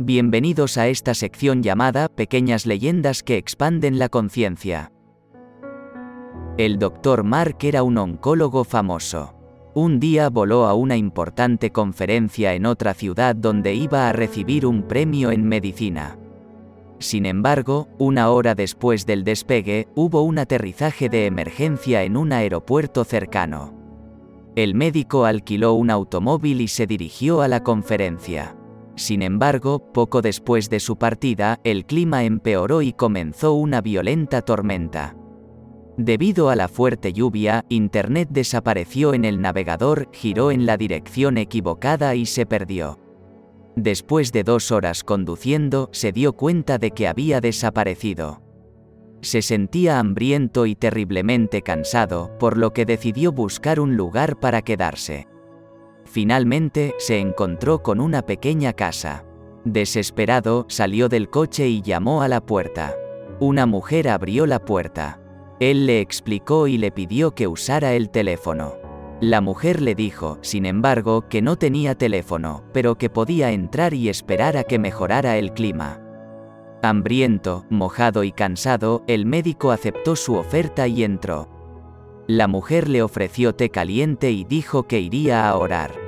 Bienvenidos a esta sección llamada Pequeñas leyendas que expanden la conciencia. El Dr. Mark era un oncólogo famoso. Un día voló a una importante conferencia en otra ciudad donde iba a recibir un premio en medicina. Sin embargo, una hora después del despegue, hubo un aterrizaje de emergencia en un aeropuerto cercano. El médico alquiló un automóvil y se dirigió a la conferencia. Sin embargo, poco después de su partida, el clima empeoró y comenzó una violenta tormenta. Debido a la fuerte lluvia, Internet desapareció en el navegador, giró en la dirección equivocada y se perdió. Después de dos horas conduciendo, se dio cuenta de que había desaparecido. Se sentía hambriento y terriblemente cansado, por lo que decidió buscar un lugar para quedarse. Finalmente, se encontró con una pequeña casa. Desesperado, salió del coche y llamó a la puerta. Una mujer abrió la puerta. Él le explicó y le pidió que usara el teléfono. La mujer le dijo, sin embargo, que no tenía teléfono, pero que podía entrar y esperar a que mejorara el clima. Hambriento, mojado y cansado, el médico aceptó su oferta y entró. La mujer le ofreció té caliente y dijo que iría a orar.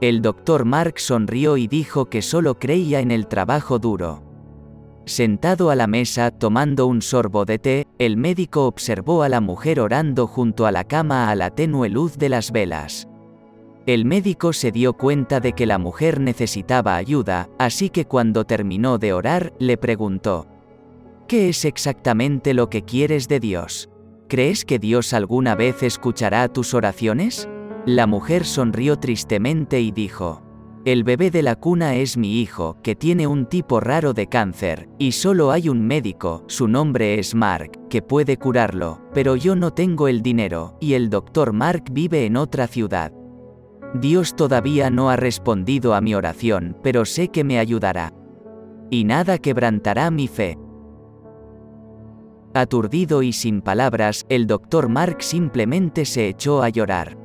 El doctor Mark sonrió y dijo que solo creía en el trabajo duro. Sentado a la mesa tomando un sorbo de té, el médico observó a la mujer orando junto a la cama a la tenue luz de las velas. El médico se dio cuenta de que la mujer necesitaba ayuda, así que cuando terminó de orar, le preguntó, ¿Qué es exactamente lo que quieres de Dios? ¿Crees que Dios alguna vez escuchará tus oraciones? La mujer sonrió tristemente y dijo, El bebé de la cuna es mi hijo, que tiene un tipo raro de cáncer, y solo hay un médico, su nombre es Mark, que puede curarlo, pero yo no tengo el dinero, y el doctor Mark vive en otra ciudad. Dios todavía no ha respondido a mi oración, pero sé que me ayudará. Y nada quebrantará mi fe. Aturdido y sin palabras, el doctor Mark simplemente se echó a llorar.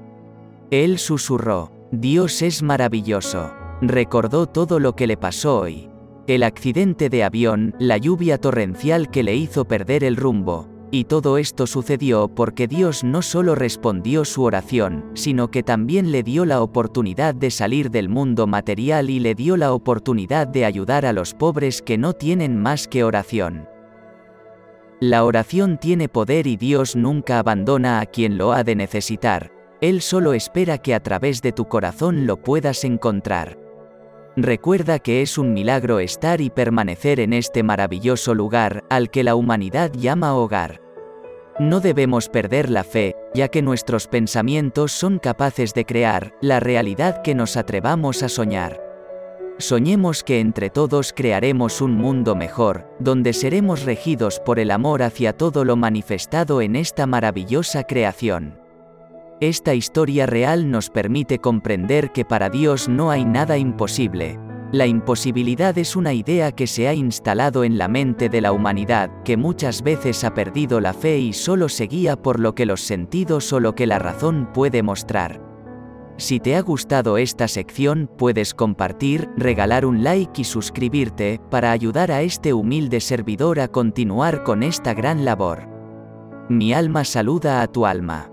Él susurró, Dios es maravilloso. Recordó todo lo que le pasó hoy. El accidente de avión, la lluvia torrencial que le hizo perder el rumbo. Y todo esto sucedió porque Dios no solo respondió su oración, sino que también le dio la oportunidad de salir del mundo material y le dio la oportunidad de ayudar a los pobres que no tienen más que oración. La oración tiene poder y Dios nunca abandona a quien lo ha de necesitar, él solo espera que a través de tu corazón lo puedas encontrar. Recuerda que es un milagro estar y permanecer en este maravilloso lugar, al que la humanidad llama hogar. No debemos perder la fe, ya que nuestros pensamientos son capaces de crear la realidad que nos atrevamos a soñar. Soñemos que entre todos crearemos un mundo mejor, donde seremos regidos por el amor hacia todo lo manifestado en esta maravillosa creación. Esta historia real nos permite comprender que para Dios no hay nada imposible. La imposibilidad es una idea que se ha instalado en la mente de la humanidad, que muchas veces ha perdido la fe y solo se guía por lo que los sentidos o lo que la razón puede mostrar. Si te ha gustado esta sección, puedes compartir, regalar un like y suscribirte, para ayudar a este humilde servidor a continuar con esta gran labor. Mi alma saluda a tu alma.